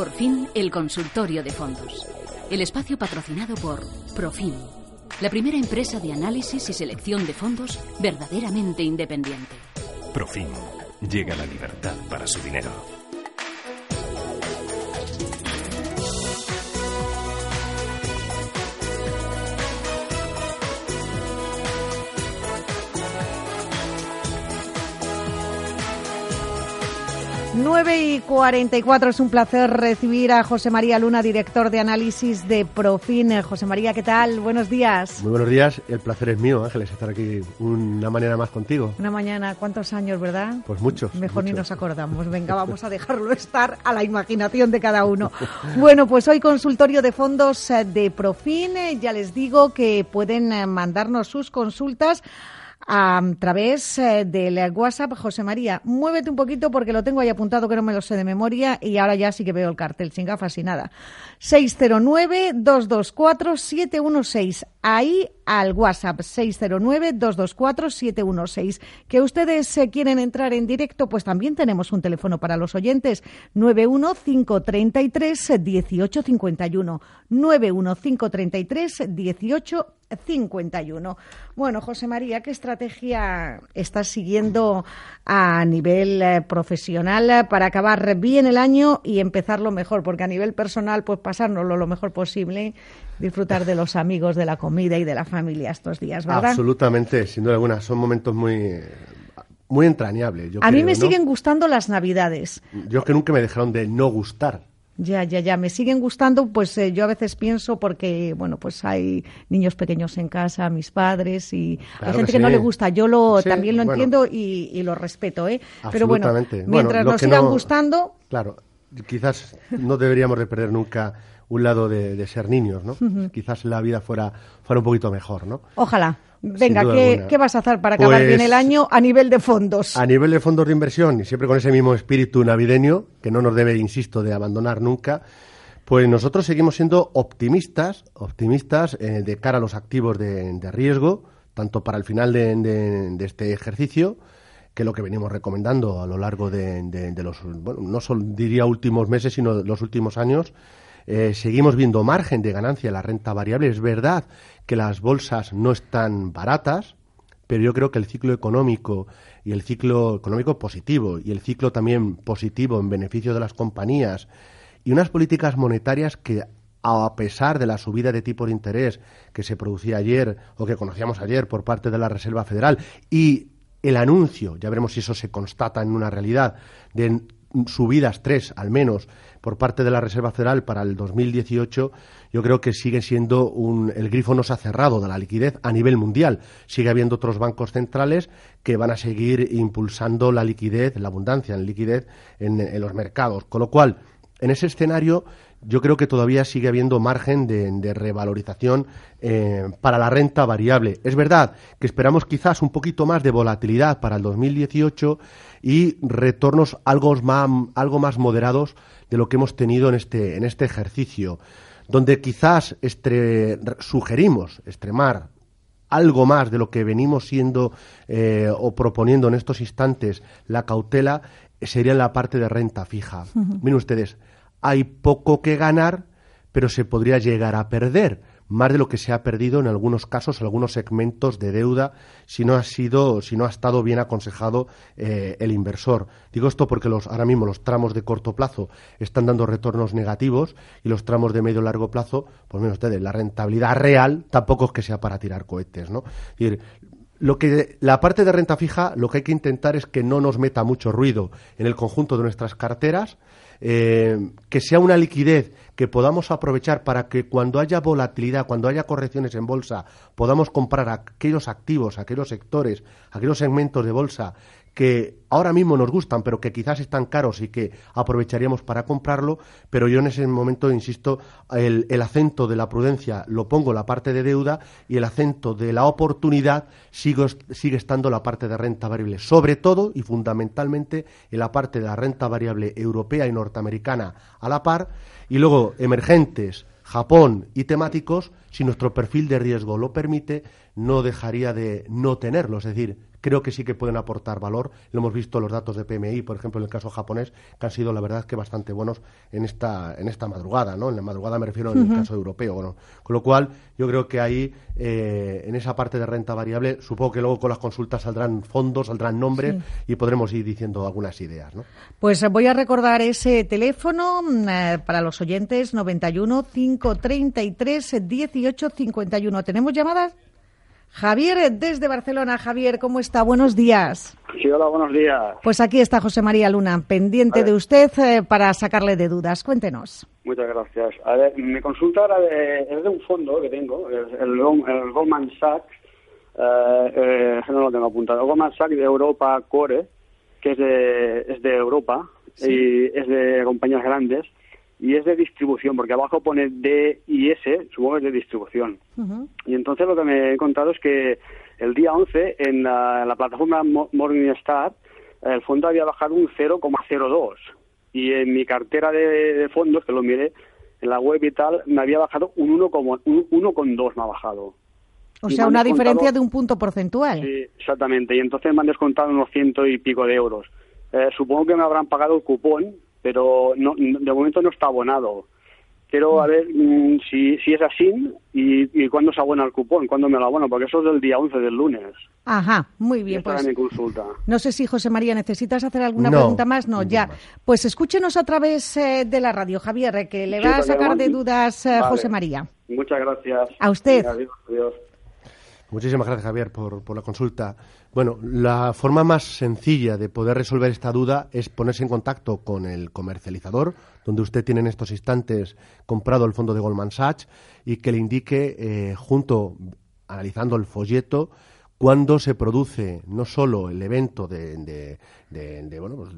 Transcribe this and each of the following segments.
Por fin, el consultorio de fondos. El espacio patrocinado por Profim, la primera empresa de análisis y selección de fondos verdaderamente independiente. Profim. Llega la libertad para su dinero. 9 y 44 es un placer recibir a José María Luna, director de análisis de Profin. José María, ¿qué tal? Buenos días. Muy buenos días. El placer es mío, Ángeles, estar aquí una mañana más contigo. Una mañana, ¿cuántos años, verdad? Pues muchos. Mejor ni nos acordamos. Venga, vamos a dejarlo estar a la imaginación de cada uno. bueno, pues hoy consultorio de fondos eh, de Profin. Ya les digo que pueden eh, mandarnos sus consultas a través eh, del WhatsApp. José María, muévete un poquito porque lo tengo ahí apuntado que no me lo sé de memoria y ahora ya sí que veo el cartel sin gafas y nada. 609-224-716. Ahí al WhatsApp 609-224-716. Que ustedes se eh, quieren entrar en directo, pues también tenemos un teléfono para los oyentes 91533-1851. 91533-1851. Bueno, José María, ¿qué estrategia estás siguiendo a nivel eh, profesional para acabar bien el año y empezarlo mejor? Porque a nivel personal, pues pasárnoslo lo mejor posible, disfrutar de los amigos, de la comida y de la familia estos días, ¿verdad? Absolutamente, sin duda alguna. Son momentos muy muy entrañables. a mí me siguen gustando las Navidades. Yo que nunca me dejaron de no gustar. Ya, ya, ya. Me siguen gustando, pues eh, yo a veces pienso porque, bueno, pues hay niños pequeños en casa, mis padres y hay gente que, no le gusta. Yo lo también lo entiendo y, lo respeto, ¿eh? Pero bueno, mientras nos sigan gustando. Claro, quizás no deberíamos de perder nunca un lado de, ser niños, ¿no? Quizás la vida fuera, fuera un poquito mejor, ¿no? Ojalá. Venga, ¿qué, vas a hacer para acabar bien el pues, año a nivel de fondos? A nivel de fondos de inversión, y siempre con ese mismo espíritu navideño, que no nos debe, insisto, de abandonar nunca, pues nosotros seguimos siendo optimistas, optimistas eh, de cara a los activos de, riesgo, tanto para el final de, este ejercicio, que lo que venimos recomendando a lo largo de, los, bueno, no solo diría últimos meses, sino los últimos años, eh, seguimos viendo margen de ganancia en la renta variable. Es verdad que las bolsas no están baratas, pero yo creo que el ciclo económico y el ciclo económico positivo y el ciclo también positivo en beneficio de las compañías y unas políticas monetarias que a pesar de la subida de tipo de interés que se producía ayer o que conocíamos ayer por parte de la Reserva Federal y el anuncio, ya veremos si eso se constata en una realidad, de subidas, tres al menos, por parte de la Reserva Federal para el 2018, yo creo que sigue siendo un, el grifo no se ha cerrado de la liquidez a nivel mundial. Sigue habiendo otros bancos centrales que van a seguir impulsando la liquidez, la abundancia en liquidez en, los mercados. Con lo cual, en ese escenario, yo creo que todavía sigue habiendo margen de, revalorización eh, para la renta variable. Es verdad que esperamos quizás un poquito más de volatilidad para el 2018 y retornos algo más, algo más moderados de lo que hemos tenido en este, en este ejercicio, donde quizás sugerimos extremar algo más de lo que venimos siendo eh, o proponiendo en estos instantes la cautela sería en la parte de renta fija. Miren ustedes, hay poco que ganar, pero se podría llegar a perder más de lo que se ha perdido en algunos casos, algunos segmentos de deuda, si no ha sido, si no ha estado bien aconsejado eh, el inversor. Digo esto porque los, ahora mismo los tramos de corto plazo están dando retornos negativos y los tramos de medio largo plazo, pues menos ustedes, la rentabilidad real tampoco es que sea para tirar cohetes, ¿no? Es decir, lo que la parte de renta fija, lo que hay que intentar es que no nos meta mucho ruido en el conjunto de nuestras carteras, eh, que sea una liquidez que podamos aprovechar para que cuando haya volatilidad, cuando haya correcciones en bolsa, podamos comprar aquellos activos, aquellos sectores, aquellos segmentos de bolsa que ahora mismo nos gustan, pero que quizás están caros y que aprovecharíamos para comprarlo, pero yo en ese momento, insisto, el, acento de la prudencia lo pongo la parte de deuda y el acento de la oportunidad sigue estando la parte de renta variable, sobre todo y fundamentalmente en la parte de la renta variable europea y norteamericana a la par, y luego emergentes, Japón y temáticos, si nuestro perfil de riesgo lo permite, no dejaría de no tenerlo. Es decir, creo que sí que pueden aportar valor. Lo hemos visto los datos de PMI, por ejemplo, en el caso japonés, que han sido, la verdad, que bastante buenos en esta, en esta madrugada, ¿no? En la madrugada me refiero en el caso europeo. Con lo cual, yo creo que ahí, eh, en esa parte de renta variable, supongo que luego con las consultas saldrán fondos, saldrán nombres y podremos ir diciendo algunas ideas, ¿no? Pues voy a recordar ese teléfono mm, eh, para los oyentes 91 533 18 51. ¿Tenemos llamadas? Javier desde Barcelona. Javier, ¿cómo está? Buenos días. Sí, hola, buenos días. Pues aquí está José María Luna, pendiente de usted eh, para sacarle de dudas. Cuéntenos. Muchas gracias. A ver, mi consulta es de un fondo que tengo, el, Goldman Sachs, eh, eh, no lo tengo apuntado, el Goldman Sachs de Europa Core, que es de, es de Europa y es de compañías grandes y es de distribución, porque abajo pone D y S, supongo que es de distribución. Y entonces lo que me he contado es que el día 11 en la, plataforma Morningstar el fondo había bajado un 0,02 y en mi cartera de, fondos, que lo miré en la web y tal, me había bajado un 1,2 me ha bajado. O sea, una diferencia de un punto porcentual. Sí, exactamente. Y entonces me han descontado unos ciento y pico de euros. Eh, supongo que me habrán pagado el cupón, pero no, de momento no está abonado. Quiero a ver mm, si, si es así y, y cuándo se abona el cupón, cuándo me lo abono, porque eso es del día 11 del lunes. Ajá, muy bien. Pues, mi consulta. No sé si José María necesitas hacer alguna pregunta más. No, ya. Pues escúchenos a través eh, de la radio, Javier, eh, que le va a sacar de dudas eh, José María. Muchas gracias. A usted. adiós. Muchísimas gracias, Javier, por, por, la consulta. Bueno, la forma más sencilla de poder resolver esta duda es ponerse en contacto con el comercializador, donde usted tiene en estos instantes comprado el fondo de Goldman Sachs, y que le indique, eh, junto, analizando el folleto, cuándo se produce no solo el evento de, de, bueno, pues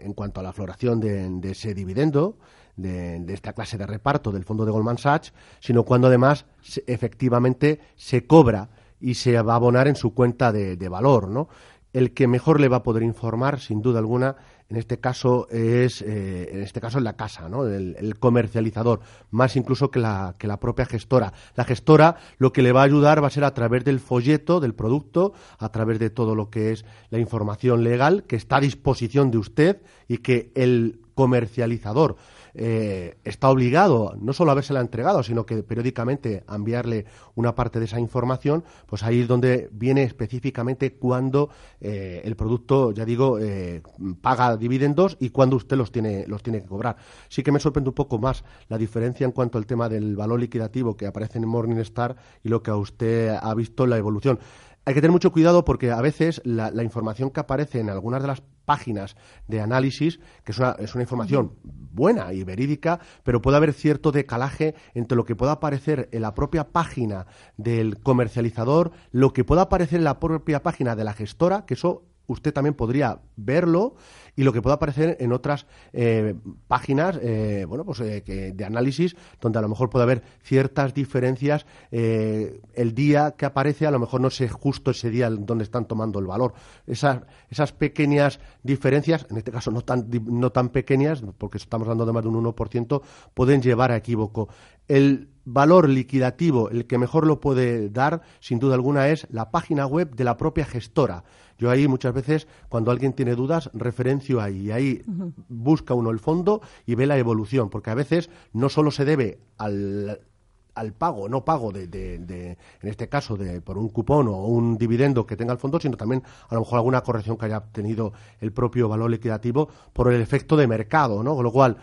en cuanto a la floración de, ese dividendo, de, esta clase de reparto del fondo de Goldman Sachs, sino cuando además efectivamente se cobra y se va a abonar en su cuenta de, valor, ¿no? El que mejor le va a poder informar, sin duda alguna, en este caso es, eh, en este caso es la casa, ¿no? El, comercializador, más incluso que la, que la propia gestora. La gestora lo que le va a ayudar va a ser a través del folleto del producto, a través de todo lo que es la información legal que está a disposición de usted y que el comercializador eh, está obligado no solo a la entregado, sino que periódicamente a enviarle una parte de esa información, pues ahí es donde viene específicamente cuando eh, el producto, ya digo, eh, paga dividendos y cuando usted los tiene, los tiene que cobrar. Sí que me sorprende un poco más la diferencia en cuanto al tema del valor liquidativo que aparece en Morningstar y lo que a usted ha visto en la evolución hay que tener mucho cuidado porque a veces la, información que aparece en algunas de las páginas de análisis, que es una, es una información buena y verídica, pero puede haber cierto decalaje entre lo que pueda aparecer en la propia página del comercializador, lo que pueda aparecer en la propia página de la gestora, que eso usted también podría verlo y lo que pueda aparecer en otras eh, páginas eh, bueno pues eh, de análisis donde a lo mejor puede haber ciertas diferencias el día que aparece a lo mejor no sé justo ese día donde están tomando el valor. Esas esas pequeñas diferencias en este caso no tan no tan pequeñas porque estamos hablando de más de un 1% pueden llevar a equívoco. El valor liquidativo, el que mejor lo puede dar, sin duda alguna, es la página web de la propia gestora. Yo ahí muchas veces, cuando alguien tiene dudas, referencio ahí. Y ahí busca uno el fondo y ve la evolución, porque a veces no solo se debe al, al pago, no pago de, de, en este caso, de, por un cupón o un dividendo que tenga el fondo, sino también a lo mejor alguna corrección que haya tenido el propio valor liquidativo por el efecto de mercado, ¿no? Con lo cual,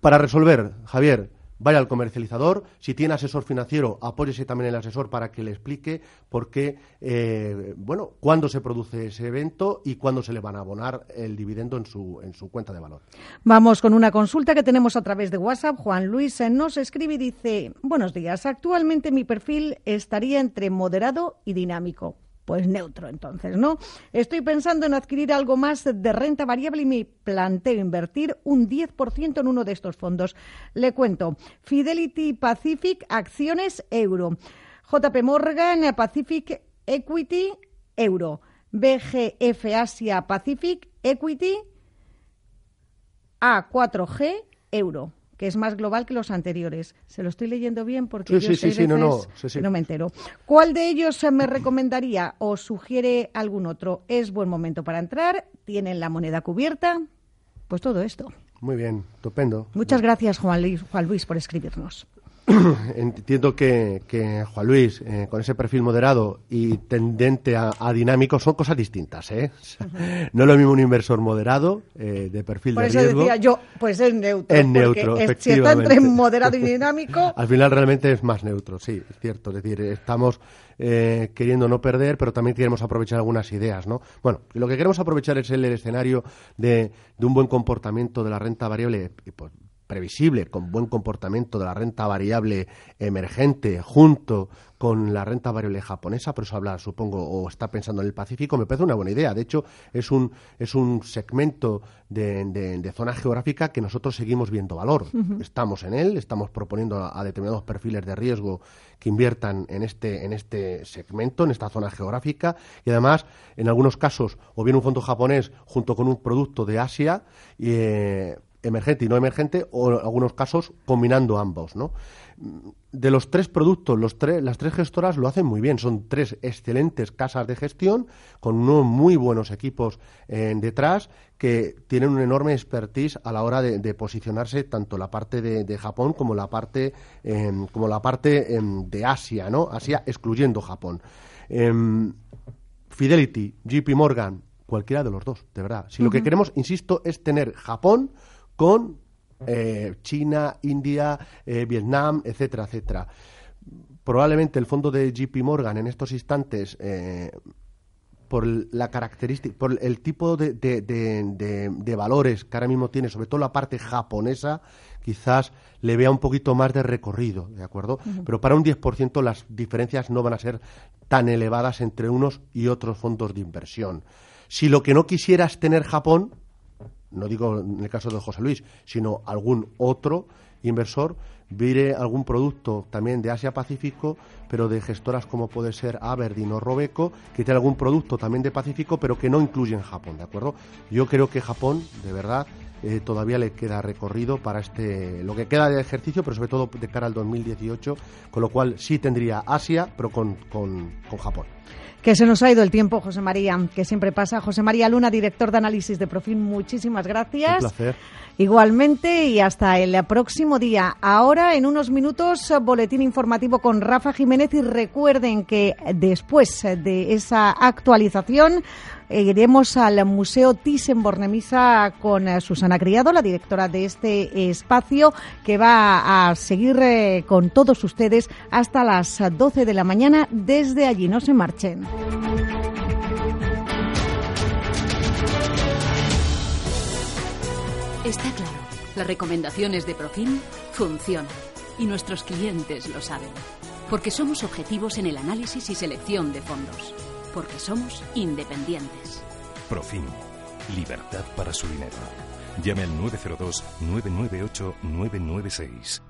para resolver, Javier, vaya al comercializador. Si tiene asesor financiero, apóyese también el asesor para que le explique por qué, eh, bueno, cuándo se produce ese evento y cuándo se le van a abonar el dividendo en su, en su cuenta de valor. Vamos con una consulta que tenemos a través de WhatsApp. Juan Luis nos escribe y dice, buenos días, actualmente mi perfil estaría entre moderado y dinámico pues neutro entonces, ¿no? Estoy pensando en adquirir algo más de renta variable y me planteo invertir un 10% en uno de estos fondos. Le cuento, Fidelity Pacific Acciones Euro, JP Morgan Pacific Equity Euro, BGF Asia Pacific Equity A4G Euro. Que es más global que los anteriores. Se lo estoy leyendo bien porque Sí, yo sí, sí, no, no, no me entero. ¿Cuál de ellos eh, me recomendaría o sugiere algún otro? ¿Es buen momento para entrar? ¿Tienen la moneda cubierta? Pues todo esto. Muy bien, estupendo. Muchas gracias, Juan Luis, Juan Luis por escribirnos. Entiendo que, que Juan Luis, eh, con ese perfil moderado y tendente a, a dinámico, son cosas distintas. ¿eh? O sea, No es lo mismo un inversor moderado, eh, de perfil Por de eso riesgo. decía yo, pues es neutro. Es neutro, es- Si está entre moderado y dinámico, Al final realmente es más neutro, sí, es cierto. Es decir, estamos eh, queriendo no perder, pero también queremos aprovechar algunas ideas, ¿no? Bueno, lo que queremos aprovechar es el, escenario de, de un buen comportamiento de la renta variable, y, pues, previsible, con buen comportamiento de la renta variable emergente junto con la renta variable japonesa, por eso habla, supongo, o está pensando en el Pacífico, me parece una buena idea. De hecho, es un, es un segmento de, de- de zona geográfica que nosotros seguimos viendo valor. Estamos en él, estamos proponiendo a, a determinados perfiles de riesgo que inviertan en este, en este segmento, en esta zona geográfica, y además, en algunos casos, o bien un fondo japonés junto con un producto de Asia, y, eh, emergente y no emergente, o en algunos casos combinando ambos, ¿no? De los tres productos, los tres, las tres gestoras lo hacen muy bien. Son tres excelentes casas de gestión con unos muy buenos equipos eh, detrás que tienen un enorme expertise a la hora de, de posicionarse tanto la parte de, de Japón como la parte em, como la parte em, de Asia, ¿no? Asia excluyendo Japón. Em, Fidelity, JP Morgan, cualquiera de los dos, de verdad. Si lo que queremos, insisto, es tener Japón con eh, China, India, eh, Vietnam, etcétera, etcétera. Probablemente el fondo de JP Morgan en estos instantes, eh, por la característica, por el tipo de, de- de- de- de valores que ahora mismo tiene, sobre todo la parte japonesa, quizás le vea un poquito más de recorrido, ¿de acuerdo? Pero para un 10% las diferencias no van a ser tan elevadas entre unos y otros fondos de inversión. Si lo que no quisieras tener Japón, no digo en el caso de José Luis, sino algún otro inversor, vire algún producto también de Asia Pacífico, pero de gestoras como puede ser Aberdeen o Robeco, que tiene algún producto también de Pacífico, pero que no incluyen Japón, ¿de acuerdo? Yo creo que Japón, de verdad, eh, todavía le queda recorrido para este lo que queda de ejercicio, pero sobre todo de cara al 2018, con lo cual sí tendría Asia, pero con, con, con Japón. Que se nos ha ido el tiempo, José María, que siempre pasa. José María Luna, director de análisis de Profil, muchísimas gracias. Un placer. Igualmente y hasta el próximo día. Ahora, en unos minutos, boletín informativo con Rafa Jiménez y recuerden que después de esa actualización iremos al Museo Thyssen-Bornemisza con eh, Susana Criado, la directora de este espacio, que va a seguir eh, con todos ustedes hasta las 12 de la mañana desde allí. No se marchen. Está claro, las recomendaciones de Profim funcionan y nuestros clientes lo saben. Porque somos objetivos en el análisis y selección de fondos. Porque somos independientes. Profim. Libertad para su dinero. Llame al 902-998-996.